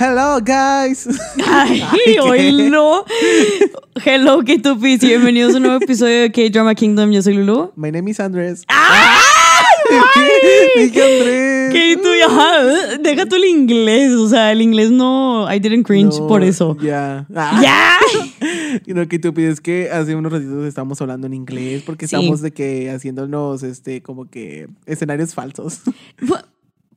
Hello, guys. Ay, no. Hello, K2Ps y bienvenidos a un nuevo episodio de K-Drama Kingdom. Yo soy Lulu. My name is Andrés. ¡Ay! Dije Andrés. ¿Qué tú? Ajá, deja tú el inglés. O sea, el inglés no. I didn't cringe No, por eso. Ya. Ah. ¡Ya! Y no, que tú pides que hace unos ratitos estamos hablando en inglés porque Sí. estamos de que haciéndonos este como que escenarios falsos.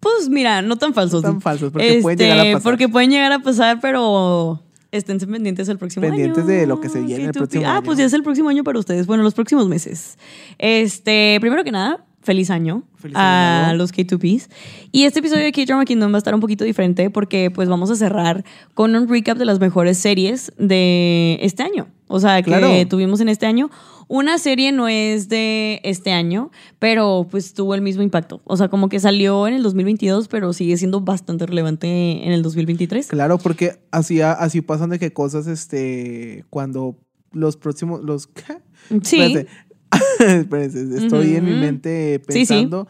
Pu- Pues mira, no tan falsos. Tan falsos porque pueden llegar a Este, pasar. Porque pueden llegar a pasar, pero esténse pendientes el próximo Pendientes año. de lo que se viene el K2P. próximo Ah, año. pues ya es el próximo año para ustedes. Bueno, los próximos meses. Este, primero que nada, feliz año Feliz a los K2Ps. Y este episodio de K-Drama Kingdom va a estar un poquito diferente porque pues vamos a cerrar con un recap de las mejores series de este año. O sea, que Claro. tuvimos en este año. Una serie no es de este año, pero pues tuvo el mismo impacto. O sea, como que salió en el 2022, pero sigue siendo bastante relevante en el 2023. Claro, porque así, así pasan de que cosas, este, cuando los próximos, los... ¿qué? Sí. Espérate. Estoy en mi mente Sí, sí. pensando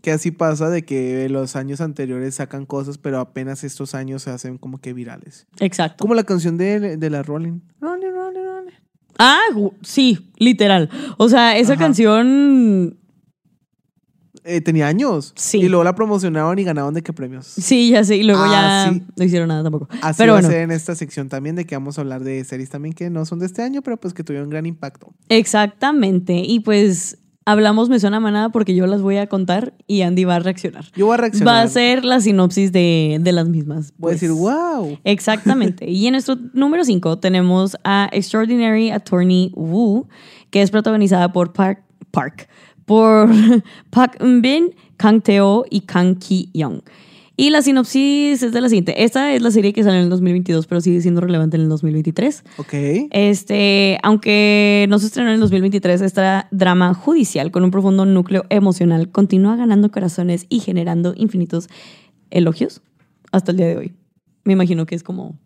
que así pasa de que los años anteriores sacan cosas, pero apenas estos años se hacen como que virales. Exacto. Como la canción de, de la Rolling. Ah, sí, literal. O sea, esa Ajá. canción. Eh, tenía años. Sí. Y luego la promocionaron y ganaron de qué premios. Sí, ya sé. Y luego Ah, ya sí. no hicieron nada tampoco. Así pero va bueno, a ser en esta sección también de que vamos a hablar de series también que no son de este año, pero pues que tuvieron gran impacto. exactamente. Y pues hablamos me suena manada porque yo las voy a contar y Andy va a reaccionar. Yo voy a reaccionar. Va a ser la sinopsis de, de las mismas. Voy a pues. decir, wow. Exactamente. y en nuestro número 5 tenemos a Extraordinary Attorney Woo, que es protagonizada por Park, Park por Park Eun-bin, Kang Teo y Kang Ki-young. Y la sinopsis es de la siguiente. Esta es la serie que salió en el 2022, pero sigue siendo relevante en el 2023. Ok. Este, aunque no se estrenó en el 2023, esta drama judicial con un profundo núcleo emocional continúa ganando corazones y generando infinitos elogios hasta el día de hoy. Me imagino que es como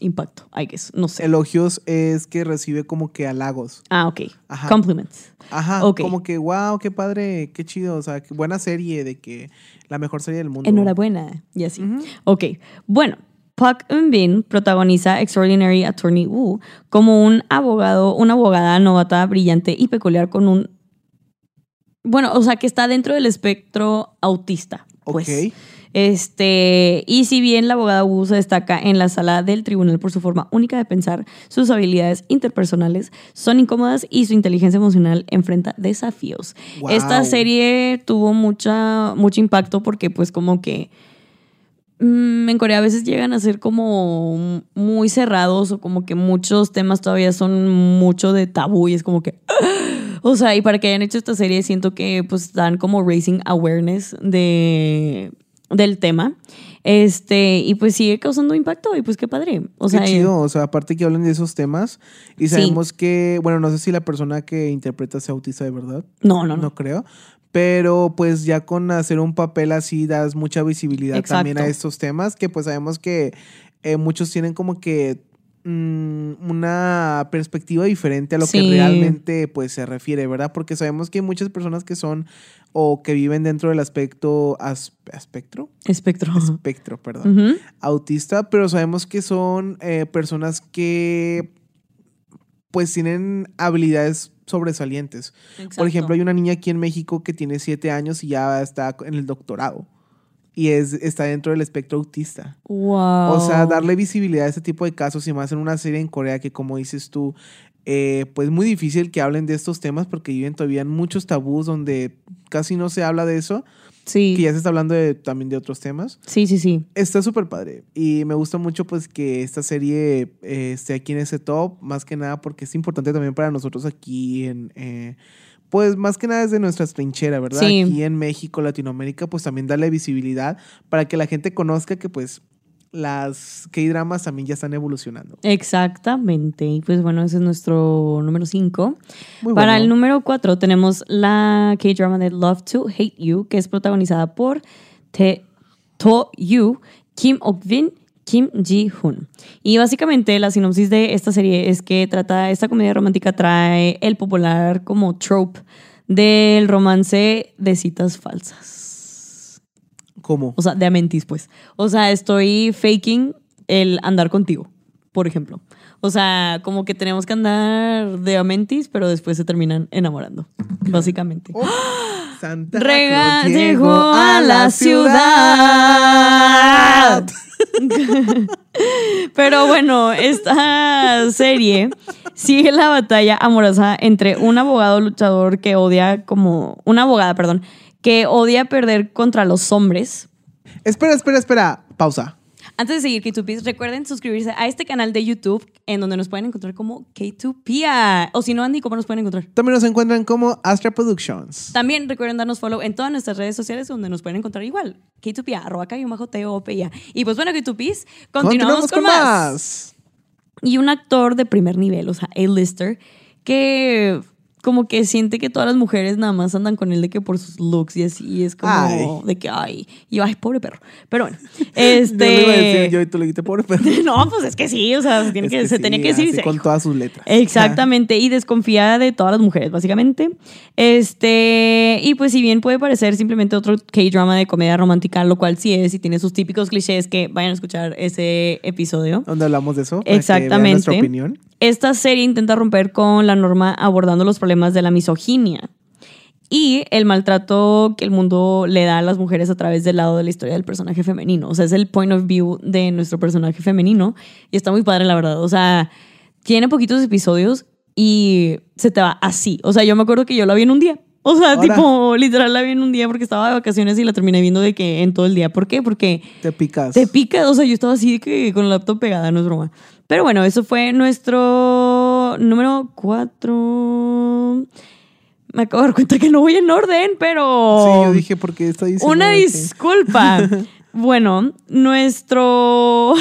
impacto, I guess, no sé. Elogios es que recibe como que halagos. ah, ok. Ajá. Compliments. Ajá, Ok. como que wow, qué padre, qué chido, o sea, buena serie de que la mejor serie del mundo. Enhorabuena. Y así. Ok. Bueno, Park Eun-bin protagoniza Extraordinary Attorney Woo como un abogado, una abogada novata, brillante y peculiar con un... Bueno, o sea, que está dentro del espectro autista. Pues. Ok. Este, y si bien la abogada Wu se destaca en la sala del tribunal por su forma única de pensar, sus habilidades interpersonales son incómodas y su inteligencia emocional enfrenta desafíos. Wow. Esta serie tuvo mucha, mucho impacto porque pues como que mm, en Corea a veces llegan a ser como muy cerrados o como que muchos temas todavía son mucho de tabú y es como que... O sea, y para que hayan hecho esta serie siento que pues dan como raising awareness de, del tema. Este, y pues sigue causando impacto y pues qué padre. O Qué sea, chido, o sea, aparte que hablan de esos temas y Sí. sabemos que, bueno, no sé si la persona que interpreta sea autista de verdad, no, no, no. creo, pero pues ya con hacer un papel así das mucha visibilidad Exacto. también a estos temas que pues sabemos que eh, muchos tienen como que una perspectiva diferente a lo que realmente pues se refiere, ¿verdad? Porque sabemos que hay muchas personas que son o que viven dentro del aspecto as- espectro, Espectro. espectro, perdón autista, pero sabemos que son eh, personas que pues tienen habilidades sobresalientes. Por ejemplo, hay una niña aquí en México que tiene siete años y ya está en el doctorado. Y es, está dentro del espectro autista. Wow. O sea, darle visibilidad a este tipo de casos y más en una serie en Corea que, como dices tú, eh, pues muy difícil que hablen de estos temas porque viven todavía en muchos tabús donde casi no se habla de eso, Sí. que ya se está hablando de- también de otros temas. Sí, sí, sí. Está súper padre y me gusta mucho pues que esta serie eh, esté aquí en ese top, más que nada porque es importante también para nosotros aquí en, eh, pues más que nada desde nuestra trinchera, ¿verdad? Sí. Aquí en México, Latinoamérica, pues también darle visibilidad para que la gente conozca que pues las K-dramas también ya están evolucionando. Exactamente. Y pues bueno, ese es nuestro número 5. Muy Para bueno. el número 4 tenemos la K-drama de Love to Hate You, que es protagonizada por Tae To Yu, Kim Ok-bin, Kim Ji-hoon. Y básicamente la sinopsis de esta serie es que trata, esta comedia romántica trae el popular como trope del romance de citas falsas. ¿Cómo? O sea, de amentis, pues. O sea, estoy faking el andar contigo, por ejemplo. O sea, como que tenemos que andar de amentis, pero después se terminan enamorando, básicamente. Oh, Santa Rega llegó a la ciudad. Pero bueno, esta serie sigue la batalla amorosa entre un abogado luchador que odia como una abogada, perdón, que odia perder contra los hombres. Espera, espera, espera. Pausa. Antes de seguir K2Ps, recuerden suscribirse a este canal de YouTube en donde nos pueden encontrar como K2Pia. O si no, Andy, ¿cómo nos pueden encontrar? También nos encuentran como Astra Productions. También recuerden darnos follow en todas nuestras redes sociales donde nos pueden encontrar igual. K2Pia, arroba K-T-O-P-I-A. Y pues bueno, K2Ps, continuamos, con, más. Y un actor de primer nivel, o sea, A-lister, que como que siente que todas las mujeres nada más andan con él de que por sus looks y así y es como Ay. de que ay y yo ay pobre perro pero bueno Yo lo iba a decir este yo y tú le dijiste pobre perro. no pues es que sí o sea se, tiene Es que, se sí, tenía que decir con dijo. todas sus letras. Exactamente, y desconfía de todas las mujeres, básicamente. Este, y pues si bien puede parecer simplemente otro K-drama de comedia romántica, lo cual sí es, y tiene sus típicos clichés que vayan a escuchar ese episodio. ¿Dónde hablamos de eso? Para que vean Exactamente. nuestra opinión. Esta serie intenta romper con la norma abordando los problemas de la misoginia y el maltrato que el mundo le da a las mujeres a través del lado de la historia del personaje femenino. O sea, es el point of view de nuestro personaje femenino y está muy padre, la verdad. O sea, tiene poquitos episodios y se te va así. O sea, yo me acuerdo que yo la vi en un día. O sea, Ahora. tipo, literal la vi en un día porque estaba de vacaciones y la terminé viendo de que en todo el día. ¿Por qué? Porque Te picas. te pica, o sea, yo estaba así de que con la laptop pegada, no es broma. Pero bueno, eso fue nuestro número cuatro. Me acabo de dar cuenta que no voy en orden, pero. Sí, yo dije porque está diciendo. Una que- disculpa. bueno, nuestro.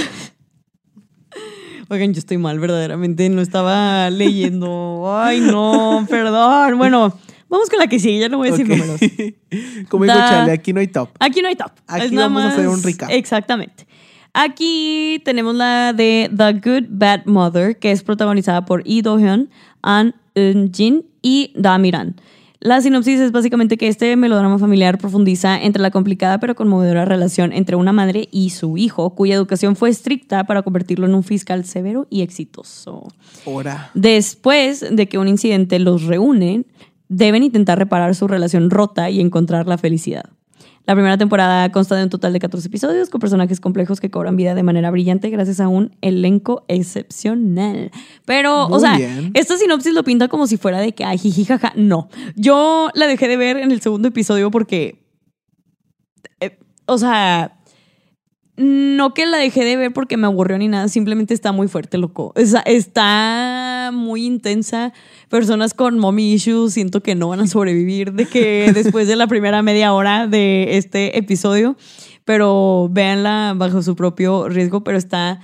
Oigan, yo estoy mal, verdaderamente. No estaba leyendo. Ay, no, perdón. Bueno, vamos con la que sigue. Ya no voy a decir Ok. números. Como dijo Da- Charlie, aquí no hay top. Aquí no hay top. Aquí Es nada vamos a hacer un recap. Exactamente. Aquí tenemos la de The Good Bad Mother, que es protagonizada por Lee Do-hyun, An Eun-jin y Da Miran. La sinopsis es básicamente que este melodrama familiar profundiza entre la complicada pero conmovedora relación entre una madre y su hijo, cuya educación fue estricta para convertirlo en un fiscal severo y exitoso. Ahora. Después de que un incidente los reúne, deben intentar reparar su relación rota y encontrar la felicidad. La primera temporada consta de un total de 14 episodios con personajes complejos que cobran vida de manera brillante gracias a un elenco excepcional. Pero, o sea, bien. esta sinopsis lo pinta como si fuera de que, ay, jiji, jaja. No. Yo la dejé de ver en el segundo episodio porque. eh, o sea. No que la dejé de ver porque me aburrió ni nada, simplemente está muy fuerte, loco. O sea, está muy intensa. Personas con mommy issues siento que no van a sobrevivir de que después de la primera media hora de este episodio. Pero véanla bajo su propio riesgo, pero está.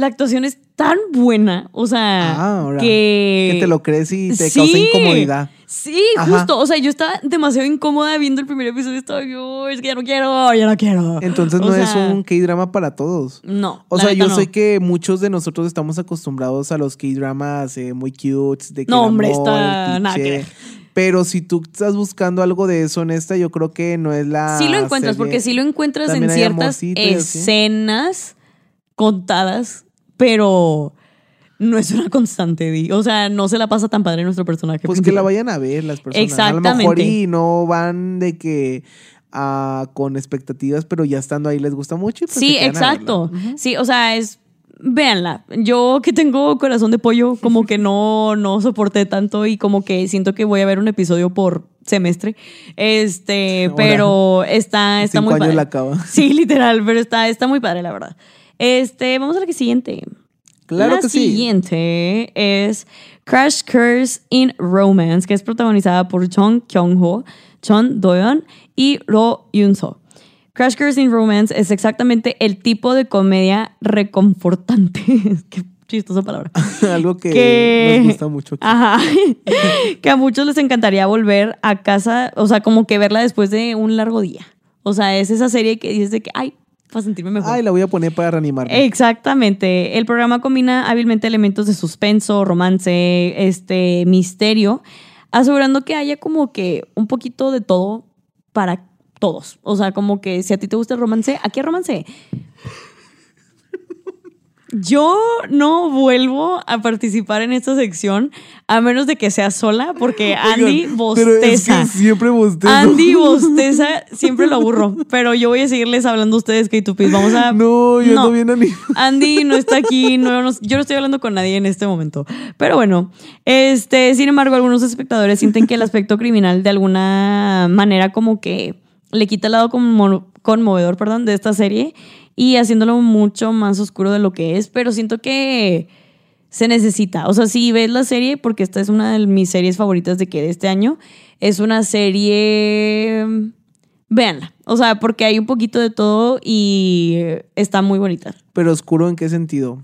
La actuación es tan buena, o sea, Ah, ahora. que. Que te lo crees y te Sí. causa incomodidad. Sí, Ajá. justo. O sea, yo estaba demasiado incómoda viendo el primer episodio. Estaba yo, es que ya no quiero, ya no quiero. Entonces O no es un K-drama para todos. No. O sea, yo no. sé que muchos de nosotros estamos acostumbrados a los K-dramas eh, muy cute, de que No, hombre, amor, está- nada que. Pero si tú estás buscando algo de eso en esta, yo creo que no es la. Sí lo encuentras, serie- porque sí lo encuentras en También ciertas y escenas contadas, pero no es una constante, Di. O sea, no se la pasa tan padre nuestro personaje. Pues que la vayan a ver las personas. A lo mejor Exactamente. y no van de que ah, con expectativas, pero ya estando ahí les gusta mucho. y pues Sí, exacto. Sí, o sea, es. Véanla. Yo que tengo corazón de pollo, como que no, no soporté tanto y como que siento que voy a ver un episodio por semestre. Este, pero está, está Cinco muy años padre. la acaba. Sí, literal, pero está, está muy padre, la verdad. Este, vamos a la que siguiente. Claro la que sí. siguiente es Crash Course in Romance, que es protagonizada por Chong Kyung-ho, Chon Doyeon y Ro Yun-so. Crash Course in Romance es exactamente el tipo de comedia reconfortante. Qué chistosa palabra. Algo que, Que- nos gusta mucho. aquí. Ajá. que a muchos les encantaría volver a casa, o sea, como que verla después de un largo día. O sea, es esa serie que dices de que, ay, para sentirme mejor. Ay, la voy a poner para reanimarme. Exactamente. El programa combina hábilmente elementos de suspenso, romance, este, misterio, asegurando que haya como que un poquito de todo para todos. O sea, como que si a ti te gusta el romance, ¿a qué romance? Yo no vuelvo a participar en esta sección a menos de que sea sola, porque Andy Oigan, bosteza. Es que siempre bostezo. Andy bosteza, siempre lo aburro. Pero yo voy a seguirles hablando a ustedes, K2Ps. Vamos a. No, yo no bien animado. Andy no está aquí, no, no- yo no estoy hablando con nadie en este momento. Pero bueno, este, sin embargo, algunos espectadores sienten que el aspecto criminal de alguna manera como que le quita el lado conmo- conmovedor, perdón, de esta serie y haciéndolo mucho más oscuro de lo que es, pero siento que se necesita. O sea, si ves la serie, porque esta es una de mis series favoritas de que de este año, es una serie véanla. O sea, porque hay un poquito de todo y está muy bonita. Pero oscuro en qué sentido?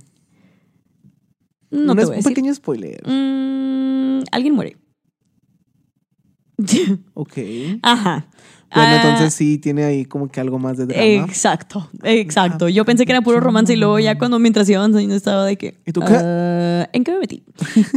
No te es- voy a un decir. pequeño spoiler. Mm, alguien muere. Ok. Ajá. Bueno, Ah, entonces sí tiene ahí como que algo más de drama. Exacto, exacto. Yo pensé que era puro romance y luego ya cuando mientras iba avanzando estaba de que... ¿Y tú qué? ah, ¿En qué me metí?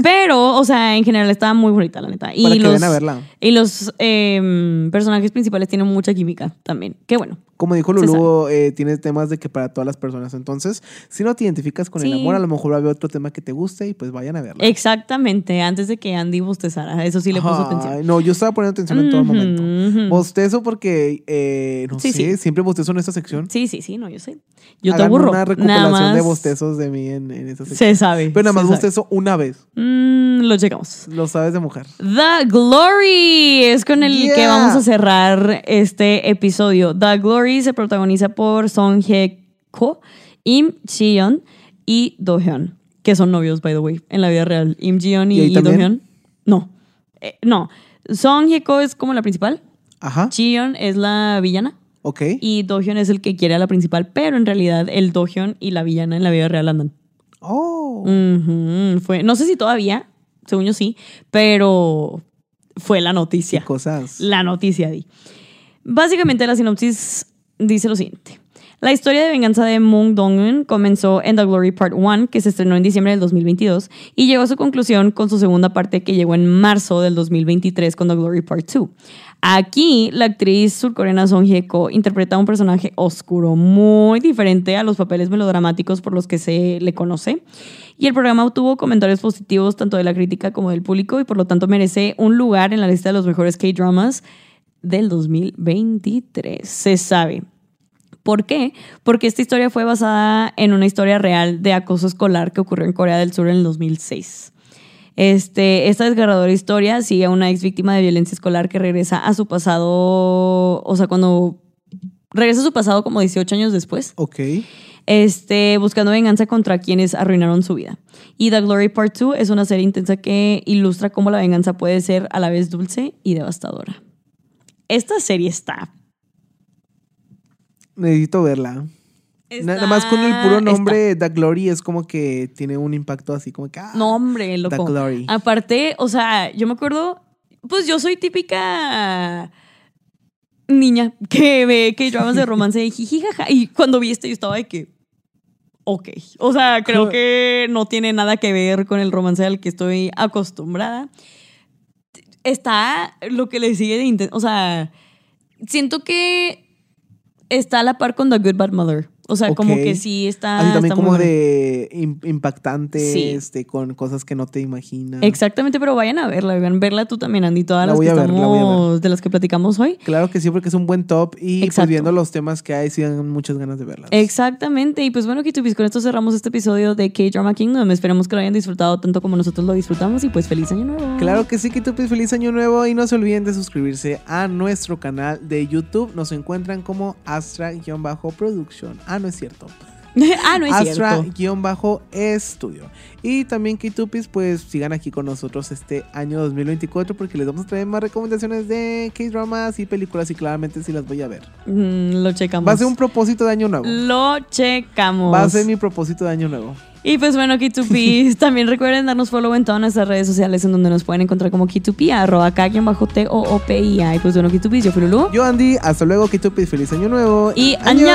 Pero, o sea, en general estaba muy bonita, la neta. Y Para que los, vayan a verla. Y los em, personajes principales tienen mucha química también. Qué bueno. Como dijo Lulu, eh, tiene temas de que para todas las personas. Entonces, si no te identificas con el amor, a lo mejor va a haber otro tema que te guste y pues vayan a verla. Exactamente, antes de que Andy bostezara. Eso sí le puso atención. No, yo estaba poniendo atención en todo momento. Bostezo porque, eh, no Sí, sé, sí. siempre bostezo en esta sección. Sí, sí, sí, no, yo sé. Yo te Hagan aburro. una Nada recopilación de bostezos de mí en, en esta sección. Se sabe. Pero nada más sabe. bostezo una vez. Mm, lo checamos. Lo sabes de mujer. The Glory es con el que vamos a cerrar este episodio. The Glory se protagoniza por Song Hye Ko, Im Ji-yeon y Do Hyun, que son novios, by the way, en la vida real. Im Ji-yeon ¿Y y, y Do? Hyun. No. Eh, no. Song Hye Ko es como la principal. Ajá. Ji-yeon es la villana. Ok. Y Do Hyun es el que quiere a la principal, pero en realidad el Do Hyun y la villana en la vida real andan. Oh. Fue, no sé si todavía, según yo sí, pero fue la Qué noticia. cosas. La noticia, di. Básicamente la sinopsis dice lo siguiente. La historia de venganza de Moon Dong-eun comenzó en The Glory Part 1, que se estrenó en diciembre del 2022, y llegó a su conclusión con su segunda parte que llegó en marzo del 2023 con The Glory Part 2. Aquí, la actriz surcoreana Song Hye-ko interpreta a un personaje oscuro, muy diferente a los papeles melodramáticos por los que se le conoce. Y el programa obtuvo comentarios positivos tanto de la crítica como del público y por lo tanto merece un lugar en la lista de los mejores K-dramas del 2023. Se sabe. ¿Por qué? Porque esta historia fue basada en una historia real de acoso escolar que ocurrió en Corea del Sur en el 2006. Este, esta desgarradora historia sigue a una ex víctima de violencia escolar que regresa a su pasado, o sea, cuando regresa a su pasado como 18 años después, Ok. este, buscando venganza contra quienes arruinaron su vida. Y The Glory Part 2 es una serie intensa que ilustra cómo la venganza puede ser a la vez dulce y devastadora. Esta serie está Necesito verla. Está- Nada más con el puro nombre The Glory es como que tiene un impacto así como que. ah, No, hombre, loco. The Glory. Aparte, o sea, yo me acuerdo, pues yo soy típica niña que ve que dramas de romance y jiji, jaja. Y cuando vi esto yo estaba de que, ok. O sea, creo que no tiene nada que ver con el romance al que estoy acostumbrada. Está lo que le sigue de. O sea, siento que está a la par con The Good Bad Mother. O sea, como que sí está. Así también está muy como bueno. de im- impactante, Sí. este, con cosas que no te imaginas. Exactamente, pero vayan a verla, oigan, verla tú también, Andy, todas La las que ver, la estamos, de las que platicamos hoy. Claro que sí, porque es un buen top y pues Exacto. viendo los temas que hay, sí dan muchas ganas de verlas. Exactamente, y pues bueno, Kitubis, con esto cerramos este episodio de K-Drama Kingdom. Esperemos que lo hayan disfrutado tanto como nosotros lo disfrutamos y pues feliz año nuevo. Claro que sí, tú feliz año nuevo y no se olviden de suscribirse a nuestro canal de YouTube. Nos encuentran como Astra-Production. Ah, no es cierto. ah, no es cierto. Astra-Estudio. Y también K-Tupis, pues sigan aquí con nosotros este año 2024 porque les vamos a traer más recomendaciones de K-Dramas y películas y claramente sí las voy a ver. Mm, lo checamos. Va a ser un propósito de año nuevo. Lo checamos. Va a ser mi propósito de año nuevo. Y pues bueno, K2P, también recuerden darnos follow en todas nuestras redes sociales en donde nos pueden encontrar como K2P, arroba K-T-O-O-P-I-A. Y pues bueno, K2P, yo fui Lulu. Yo Andy, hasta luego K-Tupis, feliz año nuevo. Y ¡Año!